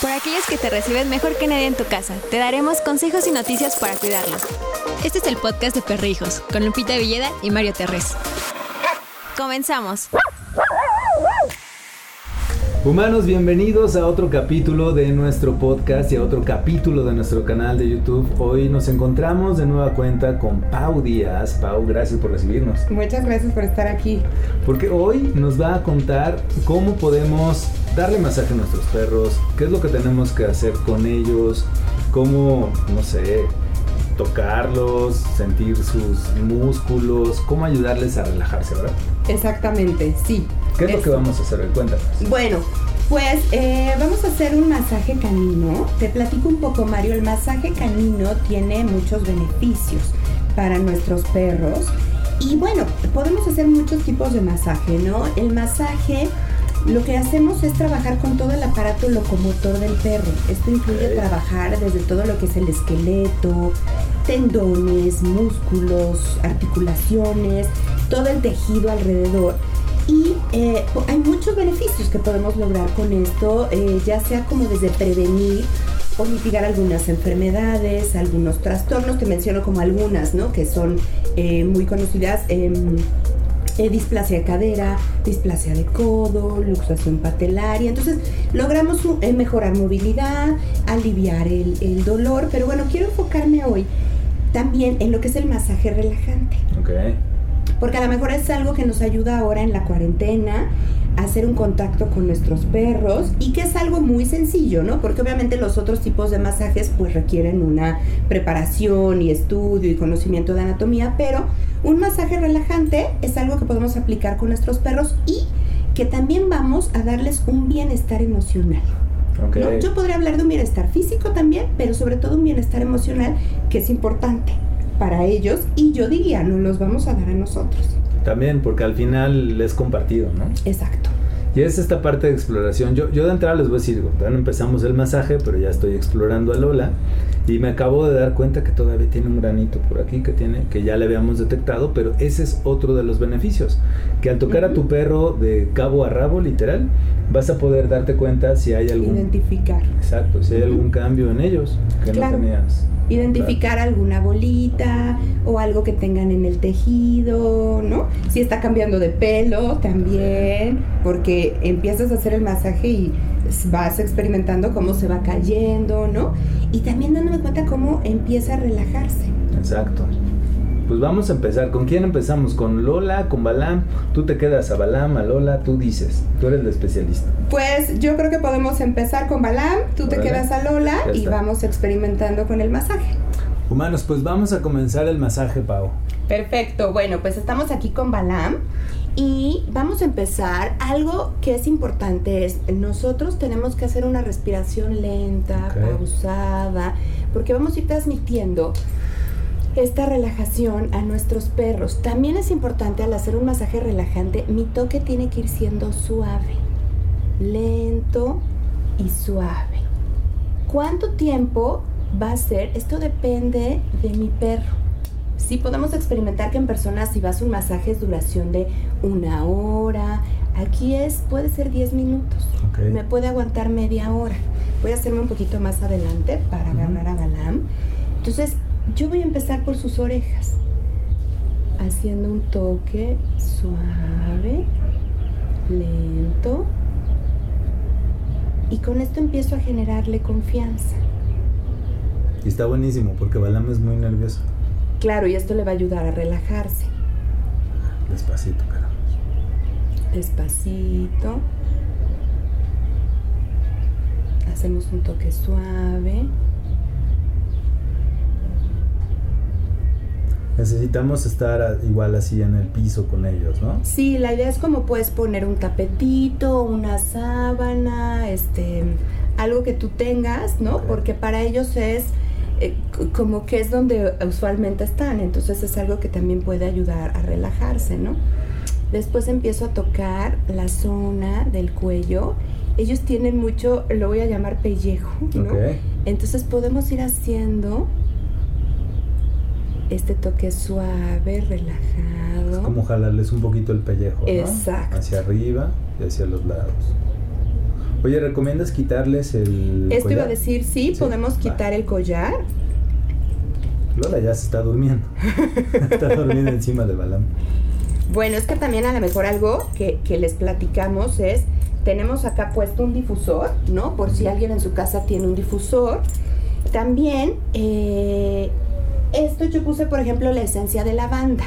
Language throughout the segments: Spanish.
Por aquellos que te reciben mejor que nadie en tu casa, te daremos consejos y noticias para cuidarlos. Este es el podcast de Perrijos, con Lupita Villeda y Mario Terrés. Comenzamos. Humanos, bienvenidos a otro capítulo de nuestro podcast y a otro capítulo de nuestro canal de YouTube. Hoy nos encontramos de nueva cuenta con Pau Díaz. Pau, gracias por recibirnos. Muchas gracias por estar aquí. Porque hoy nos va a contar cómo podemos darle masaje a nuestros perros, qué es lo que tenemos que hacer con ellos, cómo, no sé, tocarlos, sentir sus músculos, cómo ayudarles a relajarse, ¿verdad? Exactamente, sí. ¿Qué es, lo que vamos a hacer? Cuéntanos. Bueno, pues eh, vamos a hacer un masaje canino. Te platico un poco, Mario. El masaje canino tiene muchos beneficios para nuestros perros. Y bueno, podemos hacer muchos tipos de masaje, ¿no? El masaje lo que hacemos es trabajar con todo el aparato locomotor del perro. Esto incluye trabajar desde todo lo que es el esqueleto, tendones, músculos, articulaciones, todo el tejido alrededor. Y eh, hay muchos beneficios que podemos lograr con esto, eh, ya sea como desde prevenir o mitigar algunas enfermedades, algunos trastornos, te menciono como algunas, ¿no? Que son eh, muy conocidas. Em, displasia de cadera, displasia de codo, luxación patelaria. Entonces logramos mejorar movilidad, aliviar el, el, dolor, pero bueno, quiero enfocarme hoy también en lo que es el masaje relajante. Okay porque a lo mejor es algo que nos ayuda ahora en la cuarentena a hacer un contacto con nuestros perros y que es algo muy sencillo, ¿no? Porque obviamente los otros tipos de masajes pues requieren una preparación y estudio y conocimiento de anatomía, pero un masaje relajante es algo que podemos aplicar con nuestros perros y que también vamos a darles un bienestar emocional. Okay. Yo podría hablar de un bienestar físico también, pero sobre todo un bienestar emocional que es importante para ellos y yo diría, no los vamos a dar a nosotros. También, porque al final es compartido, ¿no? Exacto. Y es esta parte de exploración. Yo, yo de entrada les voy a decir, bueno, empezamos el masaje, pero ya estoy explorando a Lola y me acabo de dar cuenta que todavía tiene un granito por aquí que tiene, que ya le habíamos detectado, pero ese es otro de los beneficios, que al tocar a tu perro de cabo a rabo, literal, vas a poder darte cuenta si hay algún identificar. Exacto, si hay algún cambio en ellos que no tenías. Identificar alguna bolita o algo que tengan en el tejido, ¿no? Si está cambiando de pelo también, porque empiezas a hacer el masaje y vas experimentando cómo se va cayendo, ¿no? Y también dándome cuenta cómo empieza a relajarse. Exacto. Pues vamos a empezar. ¿Con quién empezamos? ¿Con Lola? ¿Con Balam? Tú te quedas a Balam, a Lola, tú dices. Tú eres la especialista. Pues yo creo que podemos empezar con Balam, tú te quedas a Lola y vamos experimentando con el masaje. Humanos, pues vamos a comenzar el masaje, Pau. Perfecto. Bueno, pues estamos aquí con Balam. Y vamos a empezar. Algo que es importante es, nosotros tenemos que hacer una respiración lenta, pausada, porque vamos a ir transmitiendo esta relajación a nuestros perros. También es importante al hacer un masaje relajante, mi toque tiene que ir siendo suave, lento y suave. ¿Cuánto tiempo va a ser? Esto depende de mi perro. Sí podemos experimentar que en personas si vas a un masaje es duración de una hora. Aquí es, puede ser 10 minutos. Me puede aguantar media hora. Voy a hacerme un poquito más adelante para ganar a Balam. Entonces, yo voy a empezar por sus orejas, haciendo un toque suave, lento. Y con esto empiezo a generarle confianza. Y está buenísimo porque Balam es muy nervioso. Claro, y esto le va a ayudar a relajarse. Despacito, cara. Despacito. Hacemos un toque suave. necesitamos estar igual así en el piso con ellos, ¿no? Sí, la idea es como puedes poner un tapetito, una sábana, este, algo que tú tengas, ¿no? Porque para ellos es eh, como que es donde usualmente están, entonces es algo que también puede ayudar a relajarse, ¿no? Después empiezo a tocar la zona del cuello. Ellos tienen mucho, lo voy a llamar pellejo, ¿no? Entonces podemos ir haciendo este toque suave, relajado. Es como jalarles un poquito el pellejo, ¿no? Exacto. Hacia arriba y hacia los lados. Oye, ¿recomiendas quitarles el Esto iba a decir, sí, Sí, podemos quitar el collar. Lola ya se está durmiendo. está durmiendo encima de Balam. Bueno, es que también a lo mejor algo que, que les platicamos es, tenemos acá puesto un difusor, ¿no? Por si alguien en su casa tiene un difusor. También, eh, esto yo puse, por ejemplo, la esencia de lavanda,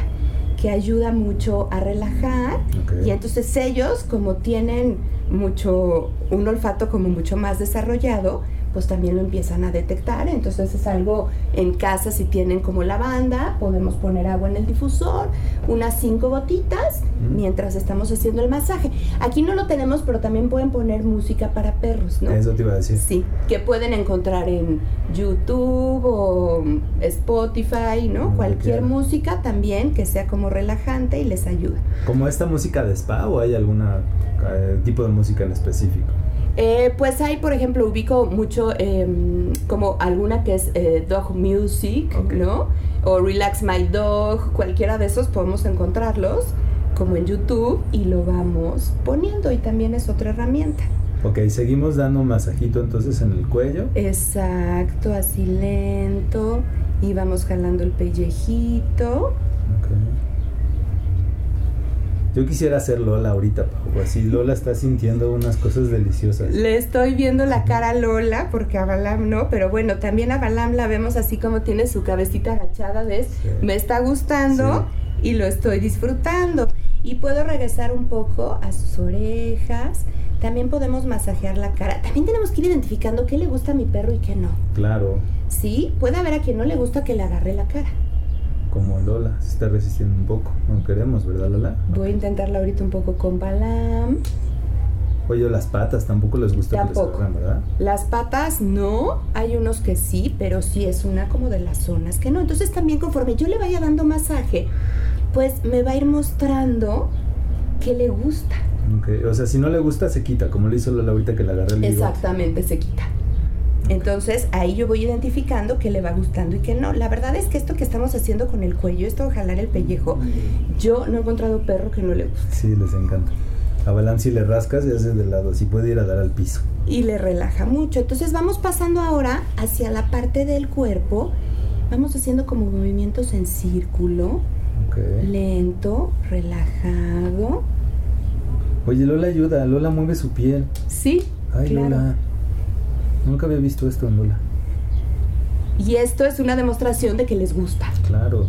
que ayuda mucho a relajar. Y entonces ellos, como tienen mucho, un olfato como mucho más desarrollado, pues también lo empiezan a detectar. Entonces es algo en casa, si tienen como lavanda, podemos poner agua en el difusor, unas cinco gotitas, mientras estamos haciendo el masaje. Aquí no lo tenemos, pero también pueden poner música para perros, ¿no? Eso te iba a decir. Sí, que pueden encontrar en YouTube o Spotify, ¿no? Cualquier música también que sea como relajante y les ayuda. ¿Como esta música de spa o hay algún tipo de música en específico? Eh, pues hay, por ejemplo, ubico mucho em, como alguna que es eh, dog music. ¿no? O Relax My Dog, cualquiera de esos podemos encontrarlos como en YouTube y lo vamos poniendo y también es otra herramienta. Ok, seguimos dando masajito entonces en el cuello. Exacto, así lento y vamos jalando el pellejito. Ok. Yo quisiera hacer Lola ahorita, Pau. Así Lola está sintiendo unas cosas deliciosas. Le estoy viendo la cara a Lola porque a Balam no, pero bueno, también a Balam la vemos así como tiene su cabecita agachada, ¿ves? Sí. Me está gustando y lo estoy disfrutando. Y puedo regresar un poco a sus orejas. También podemos masajear la cara. También tenemos que ir identificando qué le gusta a mi perro y qué no. Claro, Sí, puede haber a quien no le gusta que le agarre la cara. Como Lola se está resistiendo un poco. No queremos, ¿verdad, Lola? Voy a intentarla ahorita un poco con Balam. Oye, las patas tampoco les gusta que les agarren, ¿verdad? Las patas no, hay unos que sí, pero sí es una como de las zonas que no. Entonces también conforme yo le vaya dando masaje, pues me va a ir mostrando qué le gusta. O sea, si no le gusta, se quita, como le hizo Lola ahorita que le agarré el bigote. Exactamente, se quita. Entonces ahí yo voy identificando qué le va gustando y qué no. La verdad es que esto que estamos haciendo con el cuello, esto de jalar el pellejo, yo no he encontrado perro que no le guste. Sí, les encanta. A Balam si le rascas y haces de lado, así puede ir a dar al piso. y le relaja mucho. Entonces vamos pasando ahora hacia la parte del cuerpo. Vamos haciendo como movimientos en círculo, Ok. lento, relajado. Oye, Lola ayuda, Lola mueve su piel. Sí, Ay, claro. Lola. Nunca había visto esto en Lola. Y esto es una demostración de que les gusta. Claro.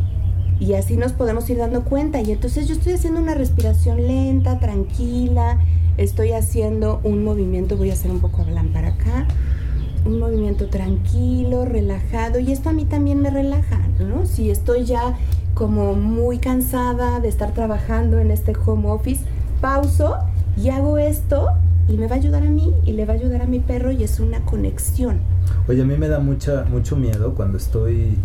Y así nos podemos ir dando cuenta. Y entonces yo estoy haciendo una respiración lenta, tranquila. Estoy haciendo un movimiento, voy a hacer un poco hablan para acá. Un movimiento tranquilo, relajado. Y esto a mí también me relaja, ¿no? Si estoy ya como muy cansada de estar trabajando en este home office, pauso y hago esto y me va a ayudar a mí y le va a ayudar a mi perro y es una conexión. Oye, a mí me da mucha, mucho miedo cuando estoy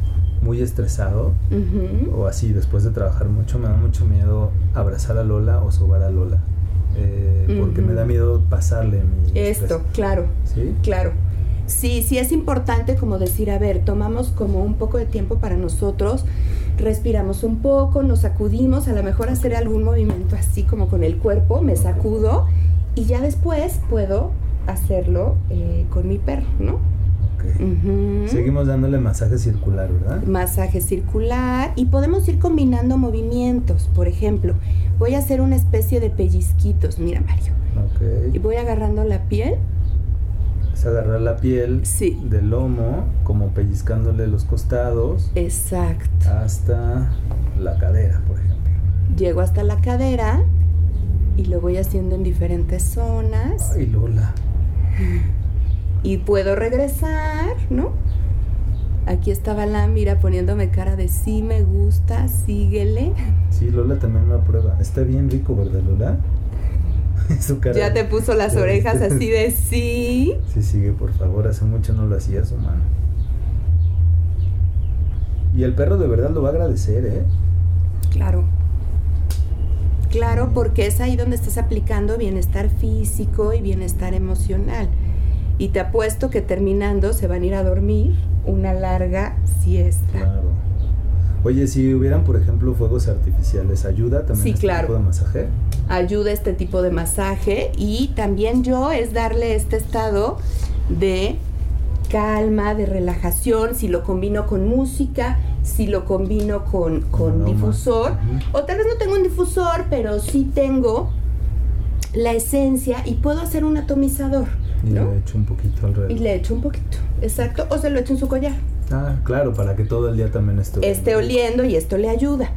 muy estresado Ujú. o así después de trabajar mucho, me da mucho miedo abrazar a Lola o sobar a Lola. Eh, Porque me da miedo pasarle mi Esto, estrés. claro. ¿Sí? Claro. Sí, sí es importante como decir, a ver, tomamos como un poco de tiempo para nosotros, respiramos un poco, nos sacudimos, a lo mejor hacer algún movimiento así como con el cuerpo, me sacudo y ya después puedo hacerlo eh, con mi perro, ¿no? Seguimos dándole masaje circular, ¿verdad? Masaje circular y podemos ir combinando movimientos. Por ejemplo, voy a hacer una especie de pellizquitos, mira Mario, y Ok. voy agarrando la piel. Es agarrar la piel Sí. del lomo, como pellizcándole los costados Exacto. hasta la cadera, por ejemplo. Llego hasta la cadera y lo voy haciendo en diferentes zonas Ay, Lola. y puedo regresar, ¿no? Aquí estaba la mira poniéndome cara de sí me gusta, síguele. Sí, Lola también lo aprueba. Está bien rico, ¿verdad, Lola? Su cara. Ya te puso las orejas así de sí. Sí, sigue, por favor. Hace mucho no lo hacía su mano. Y el perro de verdad lo va a agradecer, ¿eh? Claro. Claro, porque es ahí donde estás aplicando bienestar físico y bienestar emocional. Y te apuesto que terminando se van a ir a dormir una larga siesta. Claro. Oye, si hubieran, por ejemplo, fuegos artificiales, ¿ayuda también Sí, este claro. tipo de masaje? ayuda este tipo de masaje y también yo es darle este estado de calma, de relajación, si lo combino con música, si lo combino con, con difusor, o tal vez no tengo un difusor, pero sí tengo la esencia y puedo hacer un atomizador. Y le echo un poquito alrededor. Y le echo un poquito, exacto, o se lo echo en su collar. Ah, claro, para que todo el día también esté oliendo. Esté oliendo y esto le ayuda.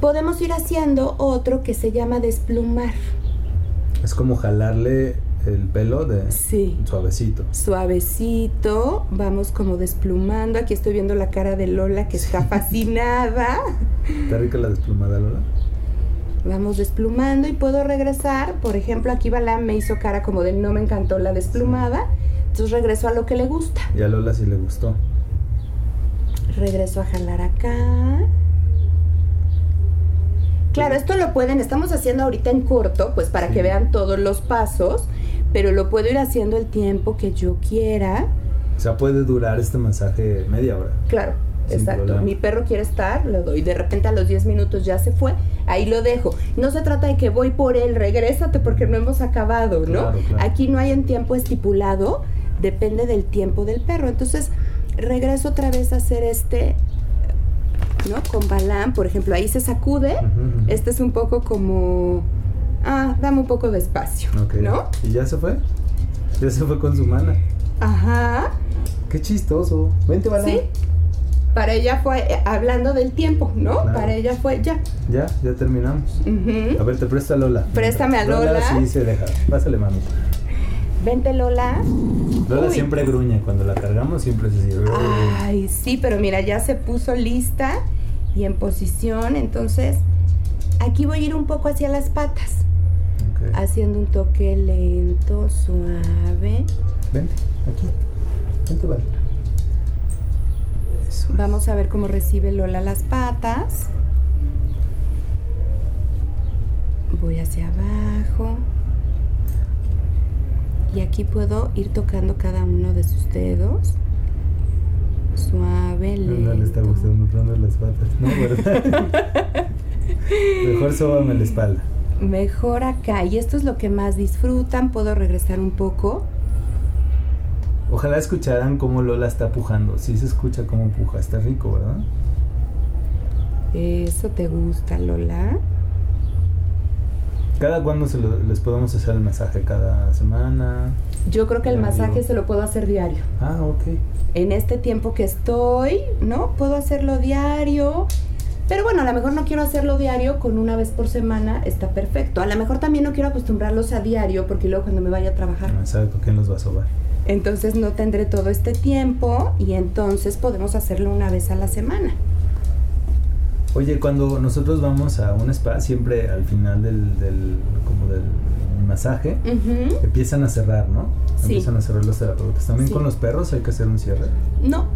Podemos ir haciendo otro que se llama desplumar. Es como jalarle el pelo de sí. suavecito. Suavecito, vamos como desplumando. Aquí estoy viendo la cara de Lola que está fascinada. ¿Está rica la desplumada, Lola? Vamos desplumando y puedo regresar. Por ejemplo, aquí Balam me hizo cara como de no me encantó la desplumada. Entonces regreso a lo que le gusta. Y a Lola sí le gustó. Regreso a jalar acá. Claro, esto lo pueden, estamos haciendo ahorita en corto, pues para que vean todos los pasos, pero lo puedo ir haciendo el tiempo que yo quiera. O sea, puede durar este masaje media hora. Claro, exacto. Mi perro quiere estar, lo doy. De repente a los 10 minutos ya se fue, ahí lo dejo. No se trata de que voy por él, regrésate porque no hemos acabado, ¿no? Aquí no hay un tiempo estipulado, depende del tiempo del perro. Entonces, regreso otra vez a hacer este ¿no? Con Balam, por ejemplo, ahí se sacude. Este es un poco como, ah, dame un poco de espacio, ¿no? ¿Y ya se fue? Ya se fue con su mana. Ajá. Qué chistoso. Vente, Balam. Sí. Para ella fue, eh, hablando del tiempo, ¿no? Para ella fue ya. Ya, ya terminamos. A ver, te presta Lola. Préstame a Lola. Lola sí se deja. Pásale, mami. Vente, Lola. Lola siempre gruñe. Cuando la cargamos siempre se así. Ay, sí, pero mira, ya se puso lista y en posición. Entonces, aquí voy a ir un poco hacia las patas. Haciendo un toque lento, suave. Vente, aquí. Vente, vale. Vamos a ver cómo recibe Lola las patas. Voy hacia abajo. Y aquí puedo ir tocando cada uno de sus dedos. Suave, lento. No, le está gustando las patas, ¿no? ¿Verdad? Mejor sóbame la espalda. Mejor acá. Y esto es lo que más disfrutan. Puedo regresar un poco. Ojalá escucharan cómo Lola está pujando. Sí se escucha cómo puja. Está rico, ¿verdad? Eso te gusta, Lola. ¿Cada cuándo se les podemos hacer el masaje? ¿Cada semana? Yo creo que el masaje se lo puedo hacer diario. Ah, ok. En este tiempo que estoy, ¿no? Puedo hacerlo diario. Pero bueno, a lo mejor no quiero hacerlo diario, con una vez por semana está perfecto. A lo mejor también no quiero acostumbrarlos a diario porque luego cuando me vaya a trabajar. No, exacto, ¿quién los va a sobar? Entonces no tendré todo este tiempo y entonces podemos hacerlo una vez a la semana. Oye, cuando nosotros vamos a un spa, siempre al final del, del como del masaje, empiezan a cerrar, ¿no? Empiezan a cerrar los terapeutas. ¿También con los perros hay que hacer un cierre? No,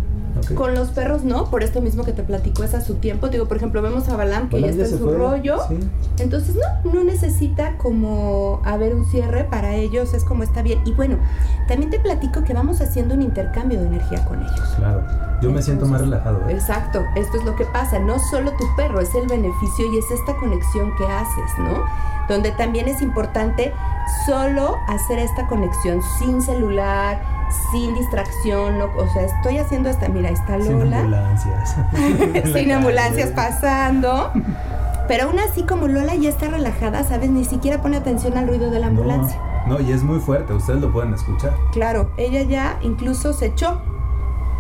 con los perros no, por esto mismo que te platico, es a su tiempo. Digo, por ejemplo, vemos a Balam que ya está en su rollo. Entonces, no, no necesita como haber un cierre para ellos, es como está bien. Y bueno, también te platico que vamos haciendo un intercambio de energía con ellos. Claro, yo me siento más relajado. ¿eh? Exacto, esto es lo que pasa. No solo tu perro, es el beneficio y es esta conexión que haces, ¿no? Donde también es importante solo hacer esta conexión sin celular, sin distracción, o sea, estoy haciendo esta, mira, está Lola. Sin ambulancias. sin ambulancias pasando. Pero aún así, como Lola ya está relajada, ¿sabes? Ni siquiera pone atención al ruido de la ambulancia. No, y es muy fuerte, ustedes lo pueden escuchar. Claro, ella ya incluso se echó.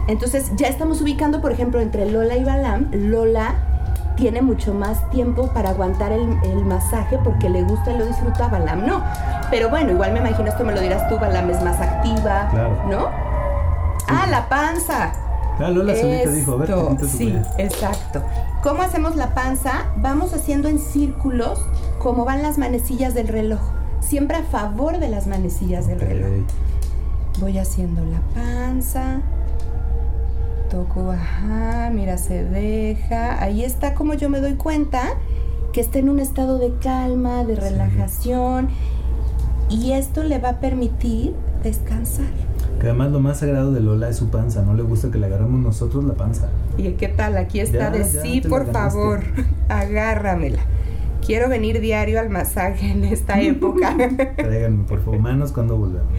Entonces, ya estamos ubicando, por ejemplo, entre Lola y Balam. Lola tiene mucho más tiempo para aguantar el, masaje porque le gusta y lo disfruta, Balam no. Pero bueno, igual me imagino esto me lo dirás tú, Balam es más activa, ¿no? Ah, la panza. Ah, Lola solita dijo, a ver, Sí, exacto. ¿Cómo hacemos la panza? Vamos haciendo en círculos como van las manecillas del reloj. Siempre a favor de las manecillas del reloj. Voy haciendo la panza toco, ajá, mira, se deja. Ahí está como yo me doy cuenta que está en un estado de calma, de relajación. Y esto le va a permitir descansar. Que además lo más sagrado de Lola es su panza, no le gusta que le agarremos nosotros la panza. ¿Y qué tal? Aquí está de sí, por favor, agárramela. Quiero venir diario al masaje en esta época. Tráiganme, por favor, manos cuando volvamos.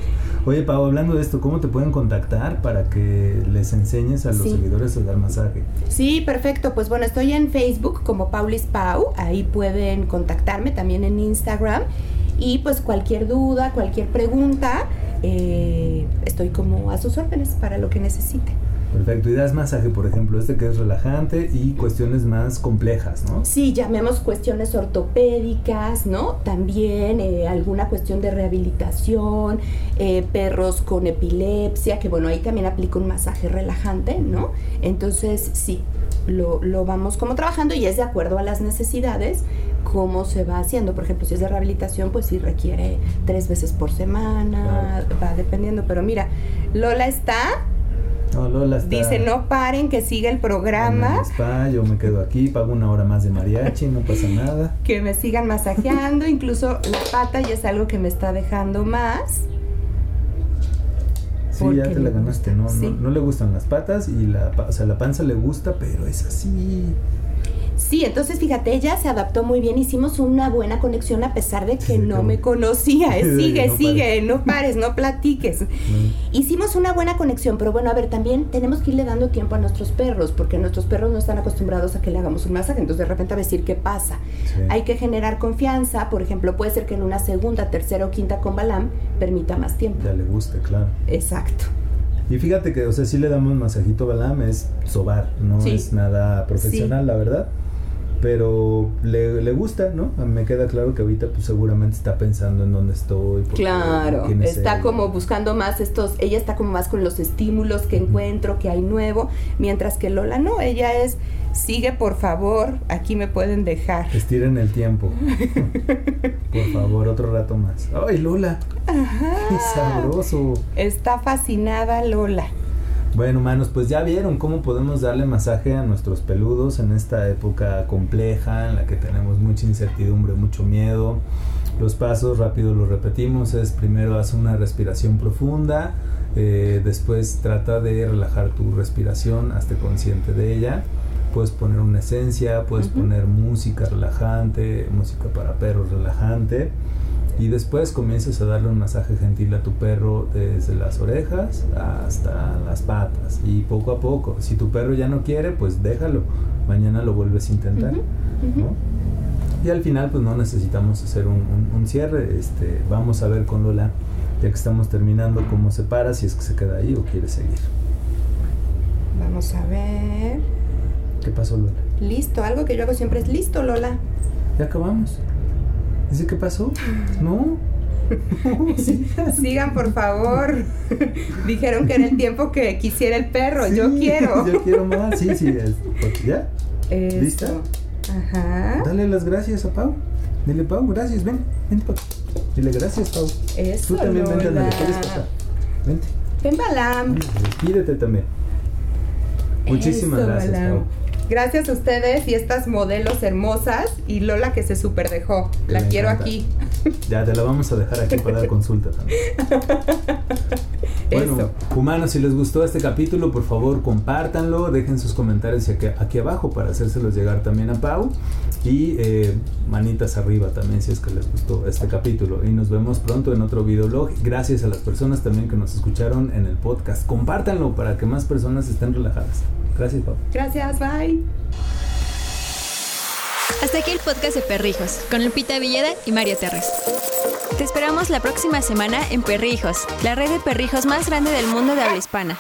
Oye, Pau, hablando de esto, ¿cómo te pueden contactar para que les enseñes a los Sí. seguidores a dar masaje? Sí, perfecto. Pues bueno, estoy en Facebook como Paulis Pau. Ahí pueden contactarme también en Instagram. Y pues cualquier duda, cualquier pregunta, eh, estoy como a sus órdenes para lo que necesiten. Perfecto. Y das masaje, por ejemplo, este que es relajante y cuestiones más complejas, ¿no? Sí, llamemos cuestiones ortopédicas, ¿no? También eh, alguna cuestión de rehabilitación, eh, perros con epilepsia, que bueno, ahí también aplico un masaje relajante, ¿no? Entonces, sí, lo, lo vamos como trabajando y es de acuerdo a las necesidades cómo se va haciendo. Por ejemplo, si es de rehabilitación, pues sí requiere tres veces por semana, va dependiendo. Pero mira, Lola está, No, Lola está dice no paren, que siga el programa. spa, yo me quedo aquí, pago una hora más de mariachi, no pasa nada. que me sigan masajeando, incluso la pata ya es algo que me está dejando más. Sí, ya te la ganaste, ¿no? sí. No, no le gustan las patas y la, o sea, la panza le gusta, pero es así. Sí, entonces fíjate, ella se adaptó muy bien, hicimos una buena conexión a pesar de que Sí, no me conocía. eh, Sigue, no sigue, pares. no pares, no platiques. ¿no? Hicimos una buena conexión, pero bueno, a ver, también tenemos que irle dando tiempo a nuestros perros, porque nuestros perros no están acostumbrados a que le hagamos un masaje, entonces de repente a decir qué pasa. Sí. Hay que generar confianza, por ejemplo, puede ser que en una segunda, tercera o quinta con Balam permita más tiempo. Ya le gusta, claro. Exacto. Y fíjate que, o sea, sí le damos masajito a Balam, es sobar, no Sí. es nada profesional, la verdad. Pero le, le gusta, ¿no? A mí me queda claro que ahorita pues seguramente está pensando en dónde estoy. porque Claro, está él. como buscando más estos, ella está como más con los estímulos que encuentro, que hay nuevo, mientras que Lola no, ella es, sigue por favor, aquí me pueden dejar. Estiren el tiempo. Por favor, otro rato más. ¡Ay, Lola! ¡Qué sabroso! Está fascinada Lola. Bueno, manos, pues ya vieron cómo podemos darle masaje a nuestros peludos en esta época compleja en la que tenemos mucha incertidumbre, mucho miedo. Los pasos rápido los repetimos, es primero haz una respiración profunda, eh, después trata de relajar tu respiración, hazte consciente de ella. Puedes poner una esencia, puedes poner música relajante, música para perros relajante. Y después comienzas a darle un masaje gentil a tu perro desde las orejas hasta las patas. Y poco a poco, si tu perro ya no quiere, pues déjalo. Mañana lo vuelves a intentar. Y al final, pues no necesitamos hacer un, un- un cierre. Este, vamos a ver con Lola, ya que estamos terminando, cómo se para, si es que se queda ahí o quiere seguir. Vamos a ver. ¿Qué pasó, Lola? Listo, algo que yo hago siempre es listo, Lola. Ya acabamos. Dice, ¿qué pasó? No. sí. Sigan, por favor. Dijeron que era el tiempo que quisiera el perro. yo quiero. Yo quiero más. Sí, sí. es- ¿Ya? Esto. ¿Lista? Ajá. Dale las gracias a Pau. Dile, Pau, gracias, ven, vente Pau. Dile gracias, Pau. Eso, Tú también vente, Lola. ándale, ¿quieres pasar? Vente. Ven, Balam. Despídete también. Muchísimas Eso, gracias, Balam. Pau. Gracias a ustedes y estas modelos hermosas y Lola que se super dejó. La me quiero encanta. aquí. Ya te la vamos a dejar aquí para dar consulta también. Bueno, Eso. humanos, si les gustó este capítulo, por favor compártanlo, dejen sus comentarios aquí, aquí abajo para hacérselos llegar también a Pau. Y eh, manitas arriba también si es que les gustó este capítulo. Y nos vemos pronto en otro videolog. Gracias a las personas también que nos escucharon en el podcast. Compártanlo para que más personas estén relajadas. Gracias, Pau. Gracias, bye. Hasta aquí el podcast de Perrijos, con Lupita Villeda y Mario Terres. Te esperamos la próxima semana en Perrijos, la red de perrijos más grande del mundo de habla hispana.